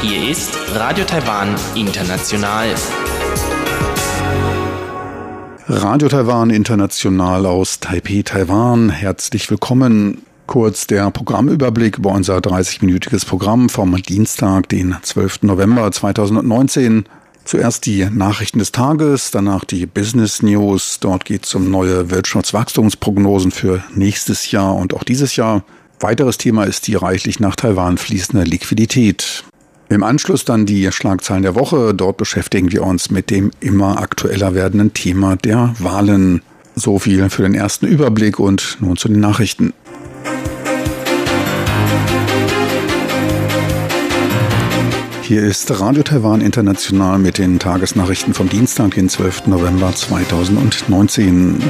Hier ist Radio Taiwan International. Radio Taiwan International aus Taipei, Taiwan. Herzlich willkommen. Kurz der Programmüberblick über unser 30-minütiges Programm vom Dienstag, den 12. November 2019. Zuerst die Nachrichten des Tages, danach die Business News. Dort geht es um neue Wirtschaftswachstumsprognosen für nächstes Jahr und auch dieses Jahr. Weiteres Thema ist die reichlich nach Taiwan fließende Liquidität. Im Anschluss dann die Schlagzeilen der Woche. Dort beschäftigen wir uns mit dem immer aktueller werdenden Thema der Wahlen. So viel für den ersten Überblick und nun zu den Nachrichten. Hier ist Radio Taiwan International mit den Tagesnachrichten vom Dienstag, den 12. November 2019.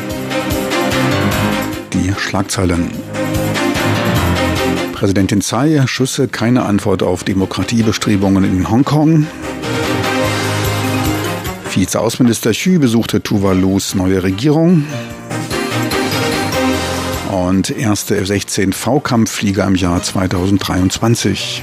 Die Schlagzeilen. Präsidentin Tsai, Schüsse, keine Antwort auf Demokratiebestrebungen in Hongkong. Vizeaußenminister Xu besuchte Tuvalus neue Regierung. Und erste F-16V-Kampfflieger im Jahr 2023.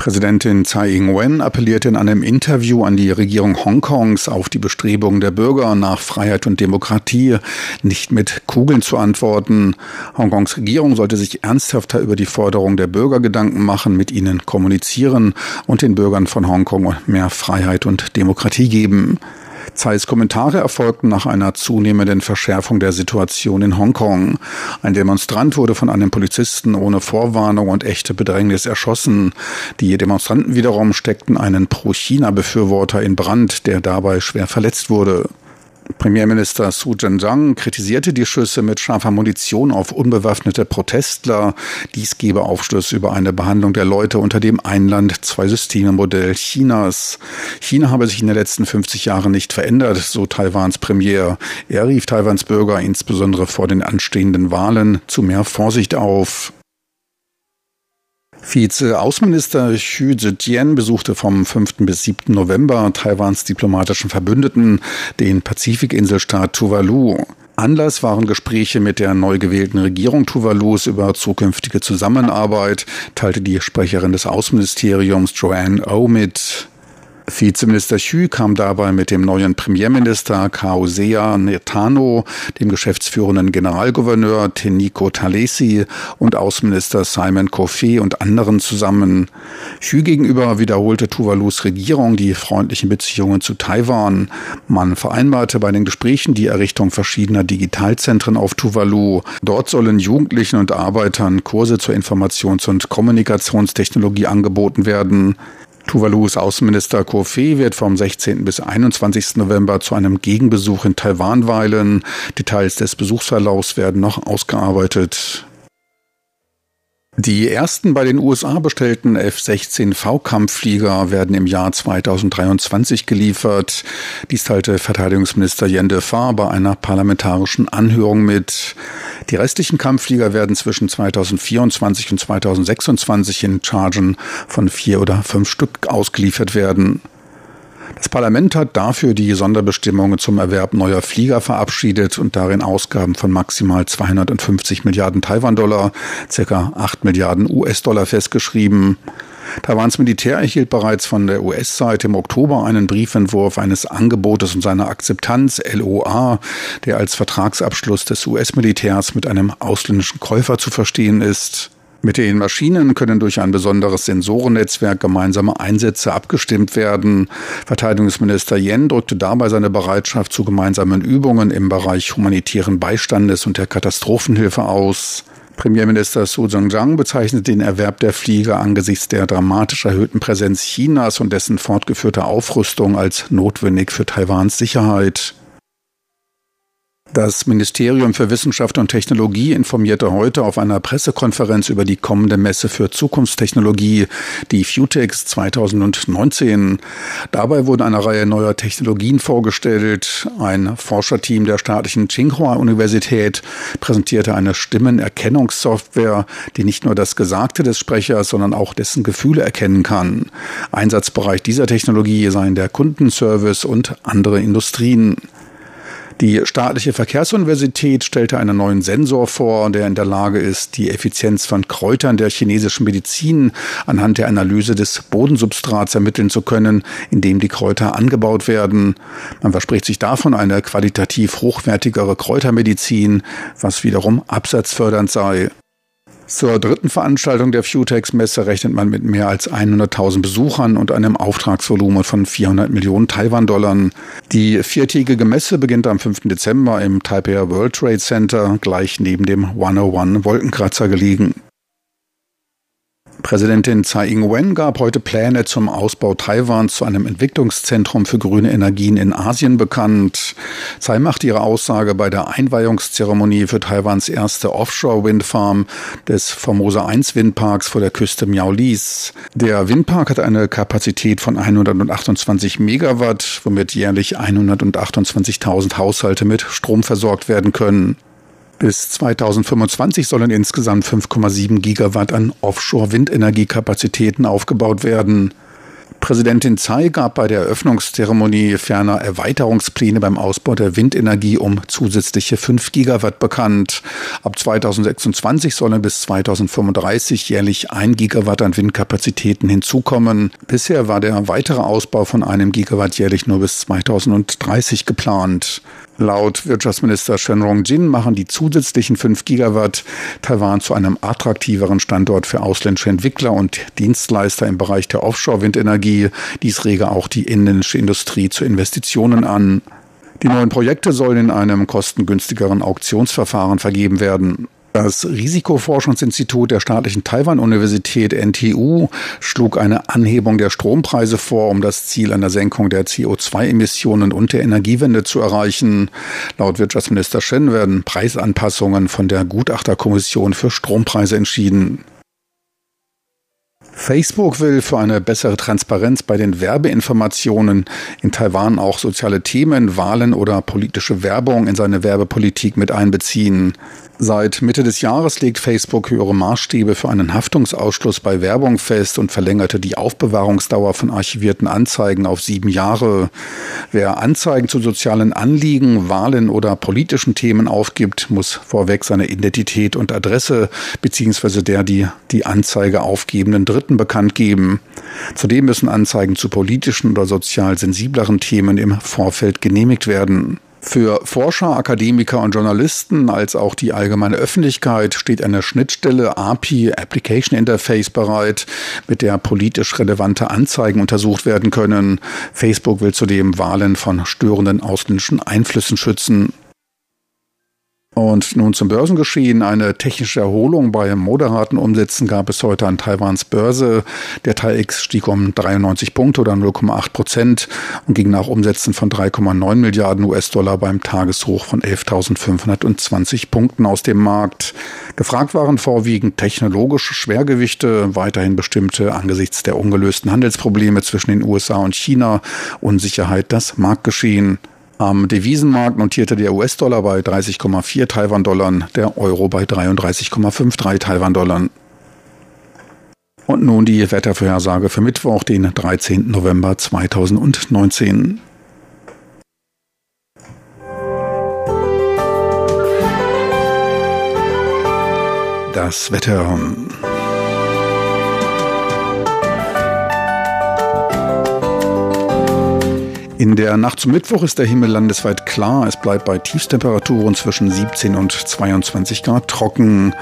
Präsidentin Tsai Ing-wen appellierte in einem Interview an die Regierung Hongkongs auf die Bestrebungen der Bürger nach Freiheit und Demokratie, nicht mit Kugeln zu antworten. Hongkongs Regierung sollte sich ernsthafter über die Forderungen der Bürger Gedanken machen, mit ihnen kommunizieren und den Bürgern von Hongkong mehr Freiheit und Demokratie geben. Zeiss Kommentare erfolgten nach einer zunehmenden Verschärfung der Situation in Hongkong. Ein Demonstrant wurde von einem Polizisten ohne Vorwarnung und echte Bedrängnis erschossen. Die Demonstranten wiederum steckten einen Pro-China-Befürworter in Brand, der dabei schwer verletzt wurde. Premierminister Su Zhendang kritisierte die Schüsse mit scharfer Munition auf unbewaffnete Protestler. Dies gebe Aufschluss über eine Behandlung der Leute unter dem Einland-Zwei-Systeme-Modell Chinas. China habe sich in den letzten 50 Jahren nicht verändert, so Taiwans Premier. Er rief Taiwans Bürger insbesondere vor den anstehenden Wahlen zu mehr Vorsicht auf. Vize-Außenminister Xu Zetian besuchte vom 5. bis 7. November Taiwans diplomatischen Verbündeten, den Pazifikinselstaat Tuvalu. Anlass waren Gespräche mit der neu gewählten Regierung Tuvalus über zukünftige Zusammenarbeit, teilte die Sprecherin des Außenministeriums Joanne O mit. Vizeminister Xu kam dabei mit dem neuen Premierminister Kaosea Netano, dem geschäftsführenden Generalgouverneur Teniko Talesi und Außenminister Simon Kofi und anderen zusammen. Xu gegenüber wiederholte Tuvalus Regierung die freundlichen Beziehungen zu Taiwan. Man vereinbarte bei den Gesprächen die Errichtung verschiedener Digitalzentren auf Tuvalu. Dort sollen Jugendlichen und Arbeitern Kurse zur Informations- und Kommunikationstechnologie angeboten werden. Tuvalus Außenminister Kofi wird vom 16. bis 21. November zu einem Gegenbesuch in Taiwan weilen. Details des Besuchsverlaufs werden noch ausgearbeitet. Die ersten bei den USA bestellten F-16V-Kampfflieger werden im Jahr 2023 geliefert. Dies teilte Verteidigungsminister Yen Defa bei einer parlamentarischen Anhörung mit. Die restlichen Kampfflieger werden zwischen 2024 und 2026 in Chargen von vier oder fünf Stück ausgeliefert werden. Das Parlament hat dafür die Sonderbestimmungen zum Erwerb neuer Flieger verabschiedet und darin Ausgaben von maximal 250 Milliarden Taiwan-Dollar, circa 8 Milliarden US-Dollar festgeschrieben. Taiwans Militär erhielt bereits von der US-Seite im Oktober einen Briefentwurf eines Angebotes und seiner Akzeptanz LOA, der als Vertragsabschluss des US-Militärs mit einem ausländischen Käufer zu verstehen ist. Mit den Maschinen können durch ein besonderes Sensorennetzwerk gemeinsame Einsätze abgestimmt werden. Verteidigungsminister Yen drückte dabei seine Bereitschaft zu gemeinsamen Übungen im Bereich humanitären Beistandes und der Katastrophenhilfe aus. Premierminister Su Zhang bezeichnet den Erwerb der Flieger angesichts der dramatisch erhöhten Präsenz Chinas und dessen fortgeführter Aufrüstung als notwendig für Taiwans Sicherheit. Das Ministerium für Wissenschaft und Technologie informierte heute auf einer Pressekonferenz über die kommende Messe für Zukunftstechnologie, die FUTEX 2019. Dabei wurden eine Reihe neuer Technologien vorgestellt. Ein Forscherteam der staatlichen Tsinghua-Universität präsentierte eine Stimmenerkennungssoftware, die nicht nur das Gesagte des Sprechers, sondern auch dessen Gefühle erkennen kann. Einsatzbereich dieser Technologie seien der Kundenservice und andere Industrien. Die staatliche Verkehrsuniversität stellte einen neuen Sensor vor, der in der Lage ist, die Effizienz von Kräutern der chinesischen Medizin anhand der Analyse des Bodensubstrats ermitteln zu können, in dem die Kräuter angebaut werden. Man verspricht sich davon eine qualitativ hochwertigere Kräutermedizin, was wiederum absatzfördernd sei. Zur dritten Veranstaltung der Futex-Messe rechnet man mit mehr als 100.000 Besuchern und einem Auftragsvolumen von 400 Millionen Taiwan-Dollar. Die viertägige Messe beginnt am 5. Dezember im Taipei World Trade Center, gleich neben dem 101 Wolkenkratzer gelegen. Präsidentin Tsai Ing-wen gab heute Pläne zum Ausbau Taiwans zu einem Entwicklungszentrum für grüne Energien in Asien bekannt. Tsai machte ihre Aussage bei der Einweihungszeremonie für Taiwans erste Offshore-Windfarm des Formosa 1 Windparks vor der Küste Miaolis. Der Windpark hat eine Kapazität von 128 Megawatt, womit jährlich 128.000 Haushalte mit Strom versorgt werden können. Bis 2025 sollen insgesamt 5,7 Gigawatt an Offshore-Windenergiekapazitäten aufgebaut werden. Präsidentin Tsai gab bei der Eröffnungszeremonie ferner Erweiterungspläne beim Ausbau der Windenergie um zusätzliche 5 Gigawatt bekannt. Ab 2026 sollen bis 2035 jährlich 1 Gigawatt an Windkapazitäten hinzukommen. Bisher war der weitere Ausbau von einem Gigawatt jährlich nur bis 2030 geplant. Laut Wirtschaftsminister Shen Rong-jin machen die zusätzlichen 5 Gigawatt Taiwan zu einem attraktiveren Standort für ausländische Entwickler und Dienstleister im Bereich der Offshore-Windenergie. Dies rege auch die inländische Industrie zu Investitionen an. Die neuen Projekte sollen in einem kostengünstigeren Auktionsverfahren vergeben werden. Das Risikoforschungsinstitut der staatlichen Taiwan-Universität NTU schlug eine Anhebung der Strompreise vor, um das Ziel einer Senkung der CO2-Emissionen und der Energiewende zu erreichen. Laut Wirtschaftsminister Shen werden Preisanpassungen von der Gutachterkommission für Strompreise entschieden. Facebook will für eine bessere Transparenz bei den Werbeinformationen in Taiwan auch soziale Themen, Wahlen oder politische Werbung in seine Werbepolitik mit einbeziehen. Seit Mitte des Jahres legt Facebook höhere Maßstäbe für einen Haftungsausschluss bei Werbung fest und verlängerte die Aufbewahrungsdauer von archivierten Anzeigen auf sieben Jahre. Wer Anzeigen zu sozialen Anliegen, Wahlen oder politischen Themen aufgibt, muss vorweg seine Identität und Adresse bzw. der die die Anzeige aufgebenden Dritten bekannt geben. Zudem müssen Anzeigen zu politischen oder sozial sensibleren Themen im Vorfeld genehmigt werden. Für Forscher, Akademiker und Journalisten als auch die allgemeine Öffentlichkeit steht eine Schnittstelle API Application Interface bereit, mit der politisch relevante Anzeigen untersucht werden können. Facebook will zudem Wahlen von störenden ausländischen Einflüssen schützen. Und nun zum Börsengeschehen. Eine technische Erholung bei moderaten Umsätzen gab es heute an Taiwans Börse. Der TAIX stieg um 93 Punkte oder 0,8 Prozent und ging nach Umsätzen von 3,9 Milliarden US-Dollar beim Tageshoch von 11.520 Punkten aus dem Markt. Gefragt waren vorwiegend technologische Schwergewichte, weiterhin bestimmte angesichts der ungelösten Handelsprobleme zwischen den USA und China, Unsicherheit das Marktgeschehen. Am Devisenmarkt notierte der US-Dollar bei 30,4 Taiwan-Dollar, der Euro bei 33,53 Taiwan-Dollar. Und nun die Wettervorhersage für Mittwoch, den 13. November 2019. Das Wetter. In der Nacht zum Mittwoch ist der Himmel landesweit klar. Es bleibt bei Tiefstemperaturen zwischen 17 und 22 Grad trocken.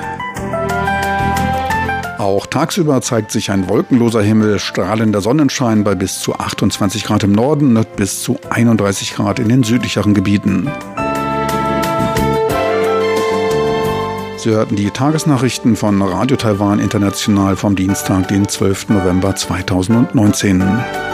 Auch tagsüber zeigt sich ein wolkenloser Himmel, strahlender Sonnenschein bei bis zu 28 Grad im Norden und bis zu 31 Grad in den südlicheren Gebieten. Sie hörten die Tagesnachrichten von Radio Taiwan International vom Dienstag, den 12. November 2019.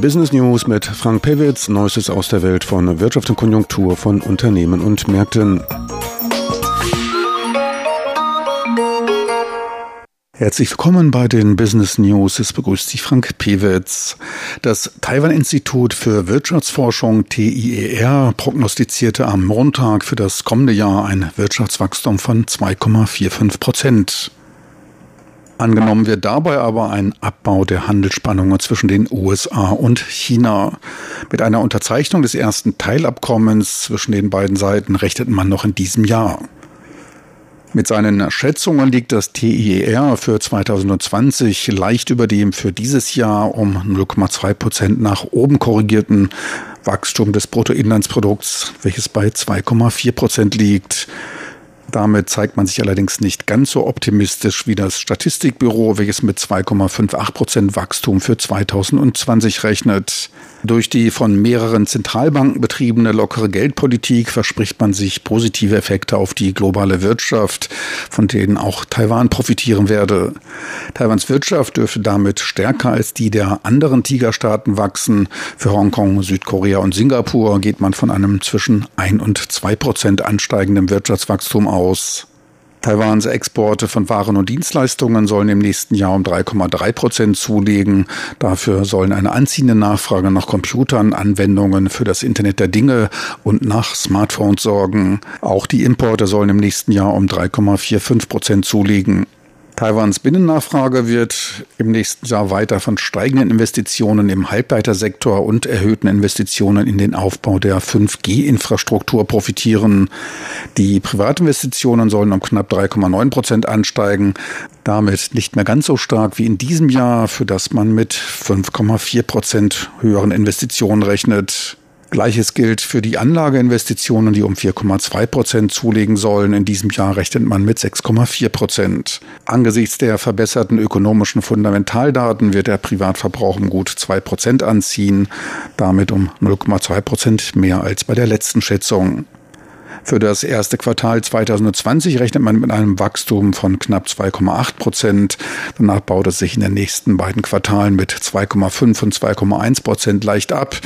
Business News mit Frank Pewitz, Neuestes aus der Welt von Wirtschaft und Konjunktur von Unternehmen und Märkten. Herzlich willkommen bei den Business News. Es begrüßt Sie Frank Pewitz. Das Taiwan-Institut für Wirtschaftsforschung TIER prognostizierte am Montag für das kommende Jahr ein Wirtschaftswachstum von 2,45 Prozent. Angenommen wird dabei aber ein Abbau der Handelsspannungen zwischen den USA und China. Mit einer Unterzeichnung des ersten Teilabkommens zwischen den beiden Seiten rechnet man noch in diesem Jahr. Mit seinen Schätzungen liegt das TIER für 2020 leicht über dem für dieses Jahr um 0,2 Prozent nach oben korrigierten Wachstum des Bruttoinlandsprodukts, welches bei 2,4 Prozent liegt. Damit zeigt man sich allerdings nicht ganz so optimistisch wie das Statistikbüro, welches mit 2,58 Prozent Wachstum für 2020 rechnet. Durch die von mehreren Zentralbanken betriebene lockere Geldpolitik verspricht man sich positive Effekte auf die globale Wirtschaft, von denen auch Taiwan profitieren werde. Taiwans Wirtschaft dürfte damit stärker als die der anderen Tigerstaaten wachsen. Für Hongkong, Südkorea und Singapur geht man von einem zwischen 1 und 2 Prozent ansteigenden Wirtschaftswachstum aus. Taiwans Exporte von Waren und Dienstleistungen sollen im nächsten Jahr um 3,3 Prozent zulegen. Dafür sollen eine anziehende Nachfrage nach Computern, Anwendungen für das Internet der Dinge und nach Smartphones sorgen. Auch die Importe sollen im nächsten Jahr um 3,45 Prozent zulegen. Taiwans Binnennachfrage wird im nächsten Jahr weiter von steigenden Investitionen im Halbleitersektor und erhöhten Investitionen in den Aufbau der 5G-Infrastruktur profitieren. Die Privatinvestitionen sollen um knapp 3,9 Prozent ansteigen, damit nicht mehr ganz so stark wie in diesem Jahr, für das man mit 5,4 Prozent höheren Investitionen rechnet. Gleiches gilt für die Anlageinvestitionen, die um 4,2 Prozent zulegen sollen. In diesem Jahr rechnet man mit 6,4 Prozent. Angesichts der verbesserten ökonomischen Fundamentaldaten wird der Privatverbrauch um gut 2 Prozent anziehen, damit um 0,2 Prozent mehr als bei der letzten Schätzung. Für das erste Quartal 2020 rechnet man mit einem Wachstum von knapp 2,8 Prozent. Danach baut es sich in den nächsten beiden Quartalen mit 2,5 und 2,1 Prozent leicht ab.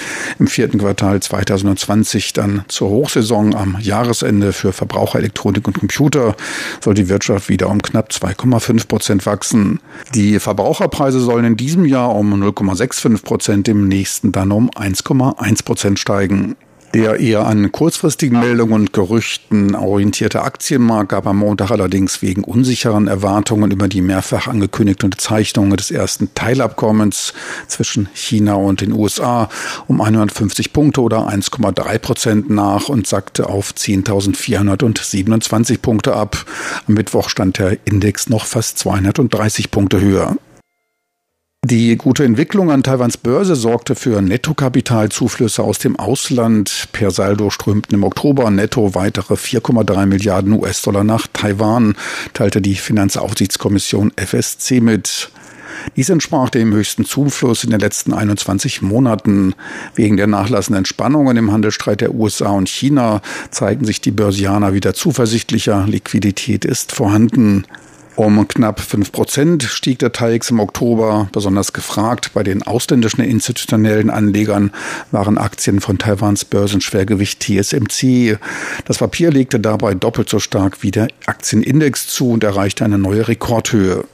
Im vierten Quartal 2020 dann zur Hochsaison am Jahresende für Verbraucherelektronik und Computer soll die Wirtschaft wieder um knapp 2,5 Prozent wachsen. Die Verbraucherpreise sollen in diesem Jahr um 0,65 Prozent, im nächsten dann um 1,1 Prozent steigen. Der eher an kurzfristigen Meldungen und Gerüchten orientierte Aktienmarkt gab am Montag allerdings wegen unsicheren Erwartungen über die mehrfach angekündigte Unterzeichnung des ersten Teilabkommens zwischen China und den USA um 150 Punkte oder 1,3 Prozent nach und sackte auf 10.427 Punkte ab. Am Mittwoch stand der Index noch fast 230 Punkte höher. Die gute Entwicklung an Taiwans Börse sorgte für Nettokapitalzuflüsse aus dem Ausland. Per Saldo strömten im Oktober netto weitere 4,3 Milliarden US-Dollar nach Taiwan, teilte die Finanzaufsichtskommission FSC mit. Dies entsprach dem höchsten Zufluss in den letzten 21 Monaten. Wegen der nachlassenden Spannungen im Handelsstreit der USA und China zeigen sich die Börsianer wieder zuversichtlicher. Liquidität ist vorhanden. Um knapp 5 Prozent stieg der TAIX im Oktober. Besonders gefragt bei den ausländischen institutionellen Anlegern waren Aktien von Taiwans Börsenschwergewicht TSMC. Das Papier legte dabei doppelt so stark wie der Aktienindex zu und erreichte eine neue Rekordhöhe.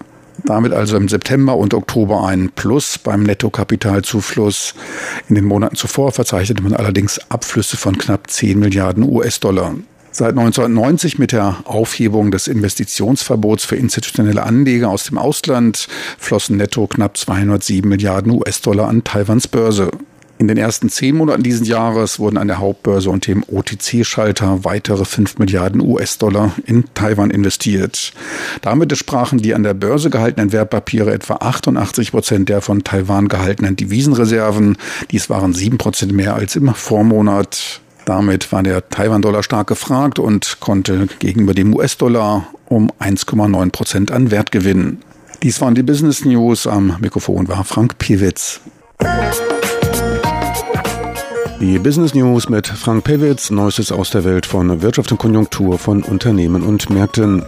Damit also im September und Oktober ein Plus beim Nettokapitalzufluss. In den Monaten zuvor verzeichnete man allerdings Abflüsse von knapp 10 Milliarden US-Dollar. Seit 1990 mit der Aufhebung des Investitionsverbots für institutionelle Anleger aus dem Ausland flossen netto knapp 207 Milliarden US-Dollar an Taiwans Börse. In den ersten zehn Monaten dieses Jahres wurden an der Hauptbörse und dem OTC-Schalter weitere 5 Milliarden US-Dollar in Taiwan investiert. Damit sprachen die an der Börse gehaltenen Wertpapiere etwa 88 Prozent der von Taiwan gehaltenen Devisenreserven. Dies waren sieben Prozent mehr als im Vormonat. Damit war der Taiwan-Dollar stark gefragt und konnte gegenüber dem US-Dollar um 1,9 Prozent an Wert gewinnen. Dies waren die Business News. Am Mikrofon war Frank Piewitz. Die Business News mit Frank Pewitz, Neuestes aus der Welt von Wirtschaft und Konjunktur von Unternehmen und Märkten.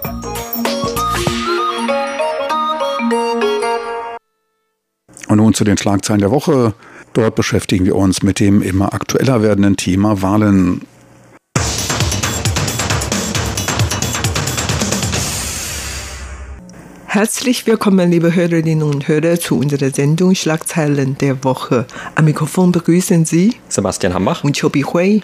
Und nun zu den Schlagzeilen der Woche. Dort beschäftigen wir uns mit dem immer aktueller werdenden Thema Wahlen. Herzlich willkommen, liebe Hörerinnen und Hörer, zu unserer Sendung Schlagzeilen der Woche. Am Mikrofon begrüßen Sie Sebastian Hambach und Chobi Hui.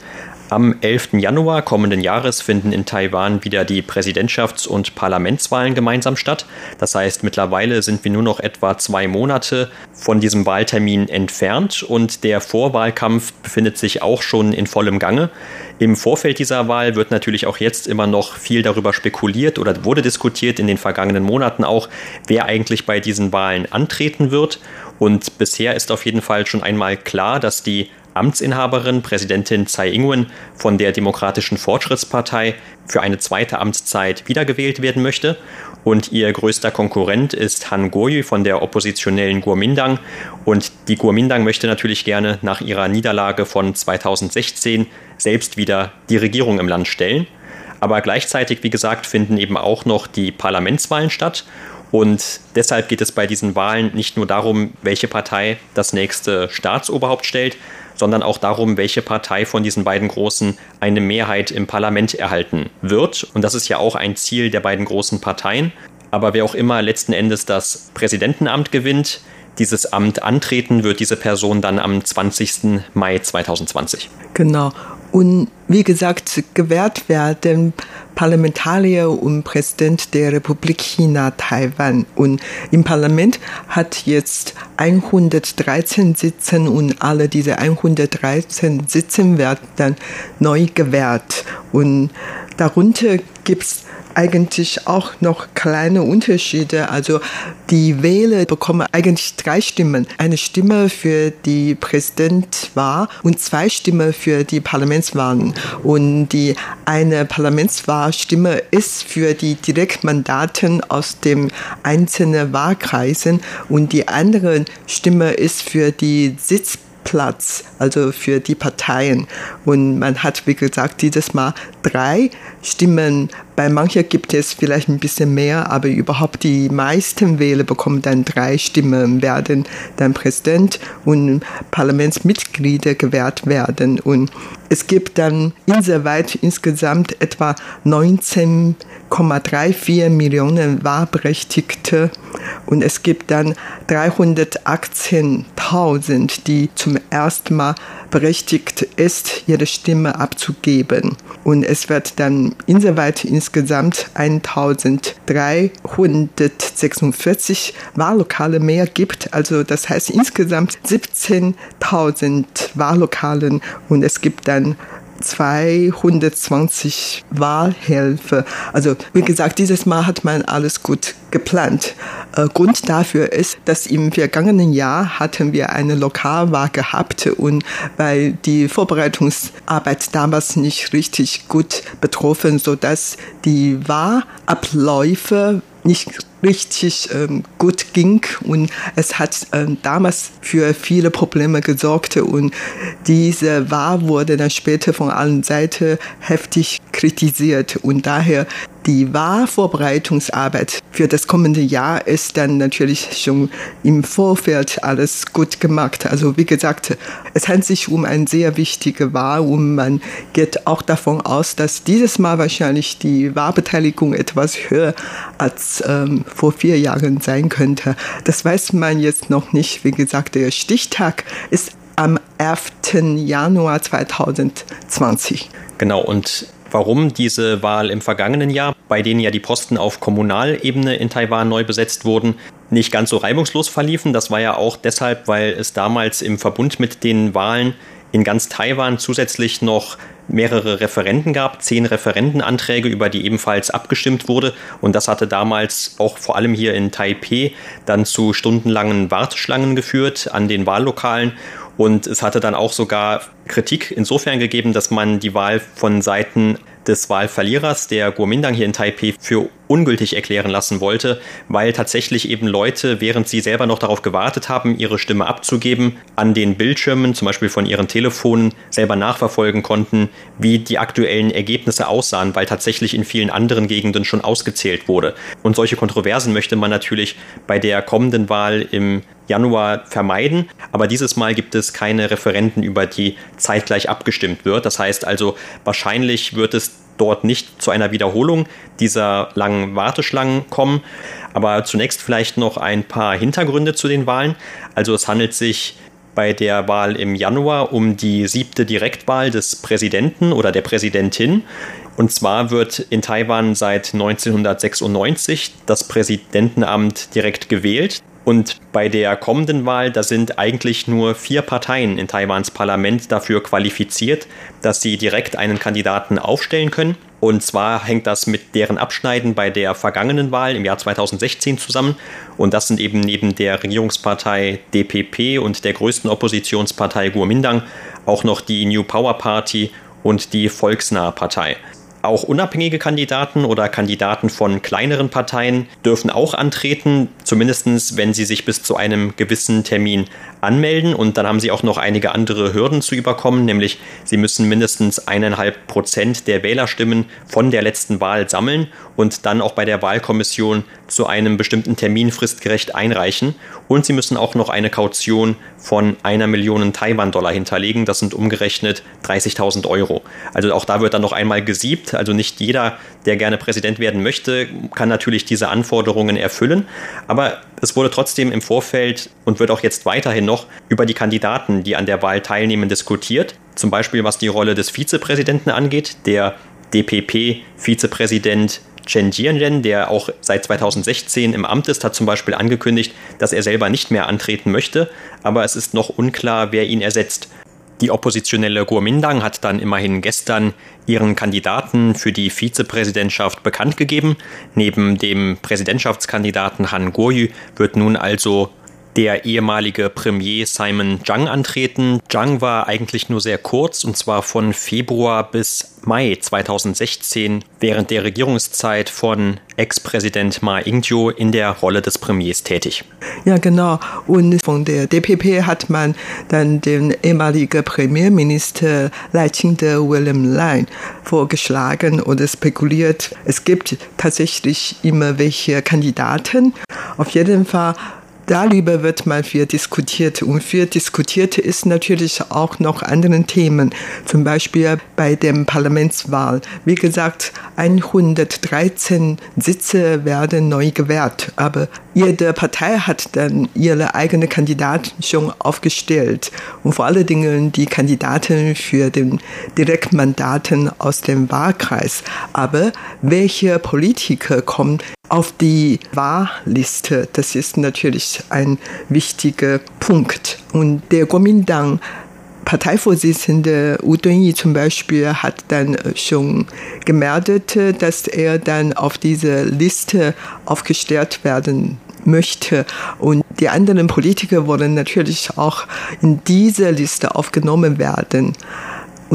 Am 11. Januar kommenden Jahres finden in Taiwan wieder die Präsidentschafts- und Parlamentswahlen gemeinsam statt. Das heißt, mittlerweile sind wir nur noch etwa zwei Monate von diesem Wahltermin entfernt und der Vorwahlkampf befindet sich auch schon in vollem Gange. Im Vorfeld dieser Wahl wird natürlich auch jetzt immer noch viel darüber spekuliert oder wurde diskutiert in den vergangenen Monaten auch, wer eigentlich bei diesen Wahlen antreten wird. Und bisher ist auf jeden Fall schon einmal klar, dass die Amtsinhaberin, Präsidentin Tsai Ing-wen von der Demokratischen Fortschrittspartei für eine zweite Amtszeit wiedergewählt werden möchte. Und ihr größter Konkurrent ist Han Goyu von der oppositionellen Kuomintang. Und die Kuomintang möchte natürlich gerne nach ihrer Niederlage von 2016 selbst wieder die Regierung im Land stellen. Aber gleichzeitig, wie gesagt, finden eben auch noch die Parlamentswahlen statt. Und deshalb geht es bei diesen Wahlen nicht nur darum, welche Partei das nächste Staatsoberhaupt stellt, sondern auch darum, welche Partei von diesen beiden Großen eine Mehrheit im Parlament erhalten wird. Und das ist ja auch ein Ziel der beiden großen Parteien. Aber wer auch immer letzten Endes das Präsidentenamt gewinnt, dieses Amt antreten wird diese Person dann am 20. Mai 2020. Genau. Und wie gesagt, gewährt werden Parlamentarier und Präsident der Republik China Taiwan. Und im Parlament hat jetzt 113 Sitzen und alle diese 113 Sitzen werden dann neu gewählt. Und darunter gibt es eigentlich auch noch kleine Unterschiede. Also die Wähler bekommen eigentlich drei Stimmen. Eine Stimme für die Präsidentwahl und zwei Stimmen für die Parlamentswahlen. Und die eine Parlamentswahlstimme ist für die Direktmandaten aus den einzelnen Wahlkreisen und die andere Stimme ist für die Sitz Platz, also für die Parteien. Und man hat, wie gesagt, dieses Mal drei Stimmen. Bei manchen gibt es vielleicht ein bisschen mehr, aber überhaupt die meisten Wähler bekommen dann drei Stimmen, werden dann Präsident und Parlamentsmitglieder gewählt werden. Und es gibt dann insoweit insgesamt etwa 19,34 Millionen Wahlberechtigte und es gibt dann 318.000, die zum ersten Mal berechtigt ist, ihre Stimme abzugeben. Und es wird dann insoweit insgesamt 1346 Wahllokale mehr gibt. Also das heißt insgesamt 17.000 Wahllokalen und es gibt dann 220 Wahlhelfer. Also wie gesagt, dieses Mal hat man alles gut geplant. Äh, Grund dafür ist, dass im vergangenen Jahr hatten wir eine Lokalwahl gehabt und weil die Vorbereitungsarbeit damals nicht richtig gut betroffen, sodass die Wahlabläufe nicht richtig ähm, gut ging. Und es hat ähm, damals für viele Probleme gesorgt. Und diese Wahl wurde dann später von allen Seiten heftig kritisiert. Und daher die Wahlvorbereitungsarbeit für das kommende Jahr ist dann natürlich schon im Vorfeld alles gut gemacht. Also wie gesagt, es handelt sich um eine sehr wichtige Wahl und man geht auch davon aus, dass dieses Mal wahrscheinlich die Wahlbeteiligung etwas höher als ähm, vor vier Jahren sein könnte. Das weiß man jetzt noch nicht. Wie gesagt, der Stichtag ist am 11. Januar 2020. Genau, und warum diese Wahl im vergangenen Jahr, bei denen ja die Posten auf Kommunalebene in Taiwan neu besetzt wurden, nicht ganz so reibungslos verliefen. Das war ja auch deshalb, weil es damals im Verbund mit den Wahlen in ganz Taiwan zusätzlich noch mehrere Referenten gab, zehn Referentenanträge, über die ebenfalls abgestimmt wurde. Und das hatte damals auch vor allem hier in Taipeh dann zu stundenlangen Warteschlangen geführt an den Wahllokalen. Und es hatte dann auch sogar Kritik insofern gegeben, dass man die Wahl von Seiten des Wahlverlierers der Kuomintang hier in Taipei für ungültig erklären lassen wollte, weil tatsächlich eben Leute, während sie selber noch darauf gewartet haben, ihre Stimme abzugeben, an den Bildschirmen, zum Beispiel von ihren Telefonen, selber nachverfolgen konnten, wie die aktuellen Ergebnisse aussahen, weil tatsächlich in vielen anderen Gegenden schon ausgezählt wurde. Und solche Kontroversen möchte man natürlich bei der kommenden Wahl im Januar vermeiden. Aber dieses Mal gibt es keine Referenten, über die zeitgleich abgestimmt wird. Das heißt also, wahrscheinlich wird es dort nicht zu einer Wiederholung dieser langen Warteschlangen kommen. Aber zunächst vielleicht noch ein paar Hintergründe zu den Wahlen. Also es handelt sich bei der Wahl im Januar um die siebte Direktwahl des Präsidenten oder der Präsidentin. Und zwar wird in Taiwan seit 1996 das Präsidentenamt direkt gewählt. Und bei der kommenden Wahl, da sind eigentlich nur vier Parteien in Taiwans Parlament dafür qualifiziert, dass sie direkt einen Kandidaten aufstellen können. Und zwar hängt das mit deren Abschneiden bei der vergangenen Wahl im Jahr 2016 zusammen. Und das sind eben neben der Regierungspartei DPP und der größten Oppositionspartei Guomindang auch noch die New Power Party und die Volksnahe Partei. Auch unabhängige Kandidaten oder Kandidaten von kleineren Parteien dürfen auch antreten, zumindest wenn sie sich bis zu einem gewissen Termin anmelden. Und dann haben sie auch noch einige andere Hürden zu überkommen, nämlich sie müssen mindestens eineinhalb Prozent der Wählerstimmen von der letzten Wahl sammeln und dann auch bei der Wahlkommission zu einem bestimmten Termin fristgerecht einreichen. Und sie müssen auch noch eine Kaution von einer Million Taiwan-Dollar hinterlegen. Das sind umgerechnet 30.000 Euro. Also auch da wird dann noch einmal gesiebt. Also nicht jeder, der gerne Präsident werden möchte, kann natürlich diese Anforderungen erfüllen. Aber es wurde trotzdem im Vorfeld und wird auch jetzt weiterhin noch über die Kandidaten, die an der Wahl teilnehmen, diskutiert. Zum Beispiel was die Rolle des Vizepräsidenten angeht. Der DPP-Vizepräsident Chen Jianren, der auch seit 2016 im Amt ist, hat zum Beispiel angekündigt, dass er selber nicht mehr antreten möchte, aber es ist noch unklar, wer ihn ersetzt. Die oppositionelle Kuomintang hat dann immerhin gestern ihren Kandidaten für die Vizepräsidentschaft bekannt gegeben. Neben dem Präsidentschaftskandidaten Han Guoyu wird nun also der ehemalige Premier Simon Zhang antreten. Zhang war eigentlich nur sehr kurz, und zwar von Februar bis Mai 2016 während der Regierungszeit von Ex-Präsident Ma Ying-jeou in der Rolle des Premiers tätig. Ja, genau. Und von der DPP hat man dann den ehemaligen Premierminister Lai Ching-de William Lai vorgeschlagen oder spekuliert. Es gibt tatsächlich immer welche Kandidaten. Auf jeden Fall darüber wird mal viel diskutiert. Und viel diskutiert ist natürlich auch noch anderen Themen. Zum Beispiel bei dem Parlamentswahl. Wie gesagt, 113 Sitze werden neu gewählt. Aber jede Partei hat dann ihre eigene Kandidaten schon aufgestellt. Und vor allen Dingen die Kandidaten für den Direktmandaten aus dem Wahlkreis. Aber welche Politiker kommen auf die Wahlliste. Das ist natürlich ein wichtiger Punkt. Und der Kuomintang Parteivorsitzende Wu Dunyi zum Beispiel hat dann schon gemeldet, dass er dann auf diese Liste aufgestellt werden möchte. Und die anderen Politiker wollen natürlich auch in diese Liste aufgenommen werden.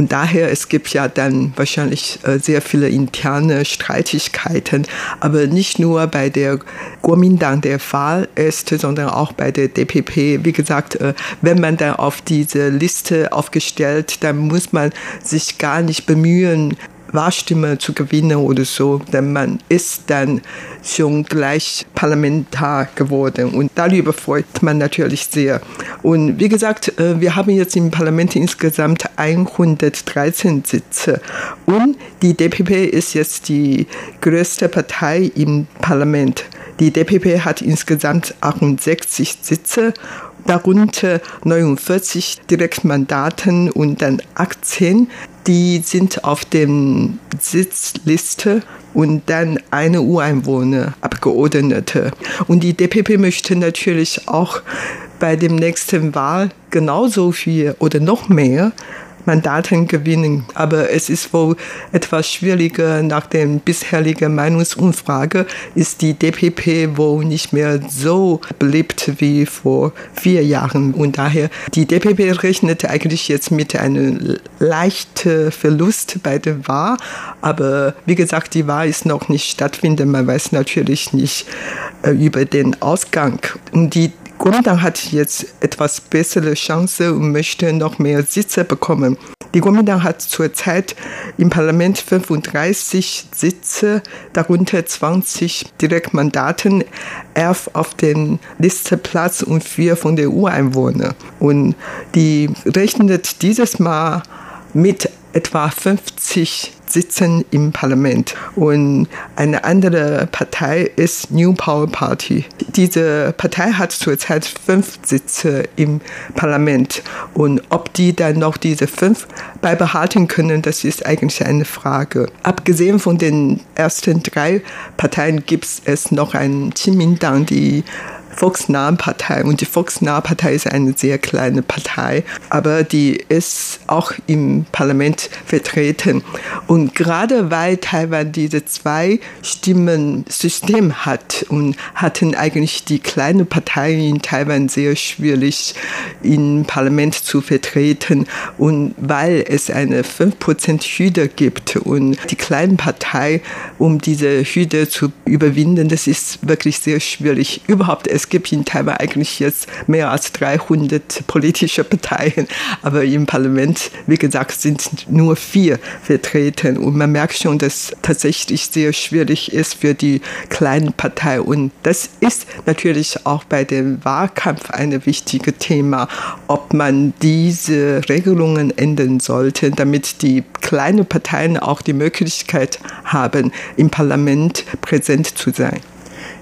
Und daher, es gibt ja dann wahrscheinlich äh, sehr viele interne Streitigkeiten, aber nicht nur bei der Kuomintang der Fall ist, sondern auch bei der DPP. Wie gesagt, äh, wenn man dann auf diese Liste aufgestellt, dann muss man sich gar nicht bemühen, Wahlstimme zu gewinnen oder so, denn man ist dann schon gleich Parlamentar geworden und darüber freut man natürlich sehr. Und wie gesagt, äh, wir haben jetzt im Parlament insgesamt 113 Sitze und die DPP ist jetzt die größte Partei im Parlament. Die DPP hat insgesamt 68 Sitze darunter 49 Direktmandaten und dann 18 die sind auf der Sitzliste und dann eine Ureinwohner Abgeordnete. Und die DPP möchte natürlich auch bei dem nächsten Wahl genauso viel oder noch mehr Mandaten gewinnen. Aber es ist wohl etwas schwieriger. Nach der bisherigen Meinungsumfrage ist die DPP wohl nicht mehr so beliebt wie vor vier Jahren. Und daher, die DPP rechnet eigentlich jetzt mit einem leichten Verlust bei der Wahl. Aber wie gesagt, die Wahl ist noch nicht stattfinden. Man weiß natürlich nicht äh, über den Ausgang. Und die Kuomintang hat jetzt etwas bessere Chance und möchte noch mehr Sitze bekommen. Die Kuomintang hat zurzeit im Parlament 35 Sitze, darunter 20 Direktmandaten, 11 auf den Listeplatz und 4 von der Ureinwohner. Und die rechnet dieses Mal mit etwa 50 sitzen im Parlament. Und eine andere Partei ist New Power Party. Diese Partei hat zurzeit fünf Sitze im Parlament. Und ob die dann noch diese fünf beibehalten können, das ist eigentlich eine Frage. Abgesehen von den ersten drei Parteien gibt es noch ein Kuomintang, die volksnahen Partei. Und die volksnahe Partei ist eine sehr kleine Partei, aber die ist auch im Parlament vertreten. Und gerade weil Taiwan diese zwei Stimmen System hat und hatten eigentlich die kleinen Parteien in Taiwan sehr schwierig im Parlament zu vertreten und weil es eine 5% Hürde gibt und die kleinen Partei, um diese Hürde zu überwinden, das ist wirklich sehr schwierig. Überhaupt, es gibt in Taiwan eigentlich jetzt mehr als 300 politische Parteien, aber im Parlament, wie gesagt, sind nur vier vertreten. Und man merkt schon, dass tatsächlich sehr schwierig ist für die kleinen Parteien. Und das ist natürlich auch bei dem Wahlkampf ein wichtiges Thema, ob man diese Regelungen ändern sollte, damit die kleinen Parteien auch die Möglichkeit haben, im Parlament präsent zu sein.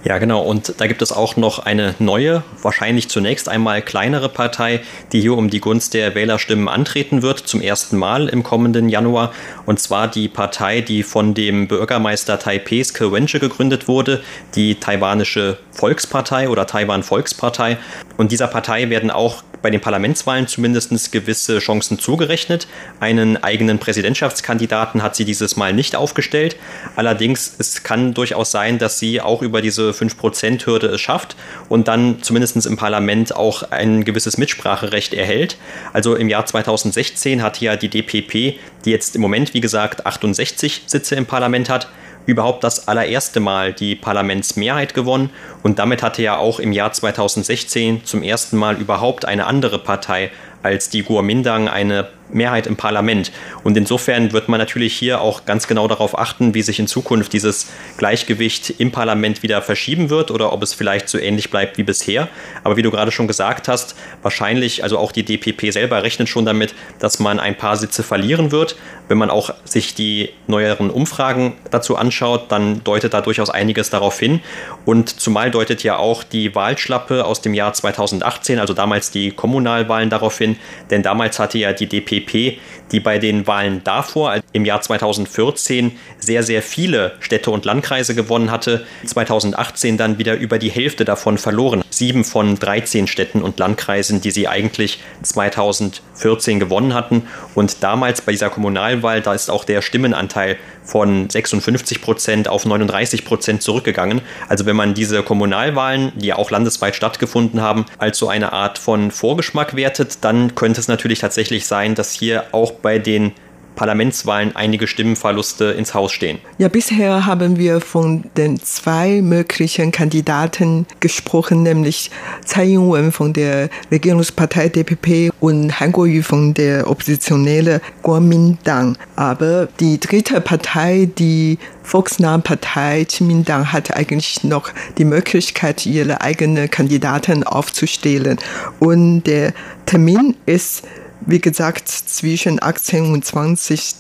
Ja, genau. Und da gibt es auch noch eine neue, wahrscheinlich zunächst einmal kleinere Partei, die hier um die Gunst der Wählerstimmen antreten wird, zum ersten Mal im kommenden Januar. Und zwar die Partei, die von dem Bürgermeister Taipehs Ke Wenche gegründet wurde, die taiwanische Volkspartei oder Taiwan Volkspartei. Und dieser Partei werden auch bei den Parlamentswahlen zumindest gewisse Chancen zugerechnet. Einen eigenen Präsidentschaftskandidaten hat sie dieses Mal nicht aufgestellt. Allerdings, es kann durchaus sein, dass sie auch über diese 5%-Hürde es schafft und dann zumindest im Parlament auch ein gewisses Mitspracherecht erhält. Also im Jahr 2016 hat ja die DPP, die jetzt im Moment, wie gesagt, 68 Sitze im Parlament hat, überhaupt das allererste Mal die Parlamentsmehrheit gewonnen und damit hatte ja auch im Jahr 2016 zum ersten Mal überhaupt eine andere Partei als die Guomindang eine Mehrheit im Parlament. Und insofern wird man natürlich hier auch ganz genau darauf achten, wie sich in Zukunft dieses Gleichgewicht im Parlament wieder verschieben wird oder ob es vielleicht so ähnlich bleibt wie bisher. Aber wie du gerade schon gesagt hast, wahrscheinlich, also auch die DPP selber rechnet schon damit, dass man ein paar Sitze verlieren wird. Wenn man auch sich die neueren Umfragen dazu anschaut, dann deutet da durchaus einiges darauf hin. Und zumal deutet ja auch die Wahlschlappe aus dem Jahr 2018, also damals die Kommunalwahlen, darauf hin, denn damals hatte ja die DPP MVP die bei den Wahlen davor, also im Jahr 2014, sehr, sehr viele Städte und Landkreise gewonnen hatte, 2018 dann wieder über die Hälfte davon verloren. Sieben von 13 Städten und Landkreisen, die sie eigentlich 2014 gewonnen hatten. Und damals bei dieser Kommunalwahl, da ist auch der Stimmenanteil von 56 Prozent auf 39 Prozent zurückgegangen. Also wenn man diese Kommunalwahlen, die ja auch landesweit stattgefunden haben, als so eine Art von Vorgeschmack wertet, dann könnte es natürlich tatsächlich sein, dass hier auch bei den Parlamentswahlen einige Stimmenverluste ins Haus stehen. Ja, bisher haben wir von den zwei möglichen Kandidaten gesprochen, nämlich Tsai Ing-wen von der Regierungspartei DPP und Han Kuo-yu von der oppositionellen Kuomintang. Aber die dritte Partei, die volksnahe Partei Kuomintang, hat eigentlich noch die Möglichkeit, ihre eigenen Kandidaten aufzustellen. Und der Termin ist wie gesagt, zwischen 18 und 20.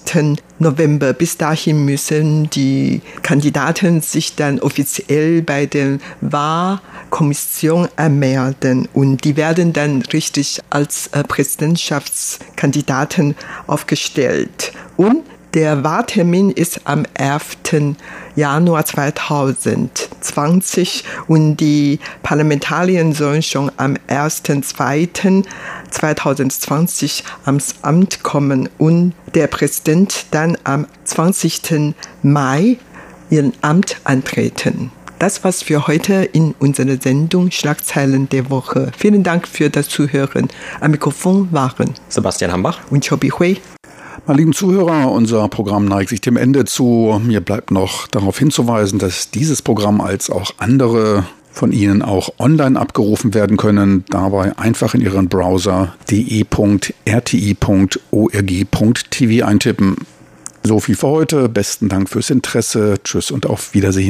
November. Bis dahin müssen die Kandidaten sich dann offiziell bei der Wahlkommission anmelden und die werden dann richtig als äh, Präsidentschaftskandidaten aufgestellt. Und der Wahltermin ist am 11. Januar 2020 und die Parlamentarier sollen schon am 1.2.2020 ans Amt kommen und der Präsident dann am 20. Mai ihren Amt antreten. Das war's für heute in unserer Sendung Schlagzeilen der Woche. Vielen Dank für das Zuhören. Am Mikrofon waren Sebastian Hambach und Chobi Hui. Meine lieben Zuhörer, unser Programm neigt sich dem Ende zu. Mir bleibt noch darauf hinzuweisen, dass dieses Programm als auch andere von Ihnen auch online abgerufen werden können. Dabei einfach in Ihren Browser de.rti.org.tv eintippen. So viel für heute. Besten Dank fürs Interesse. Tschüss und auf Wiedersehen.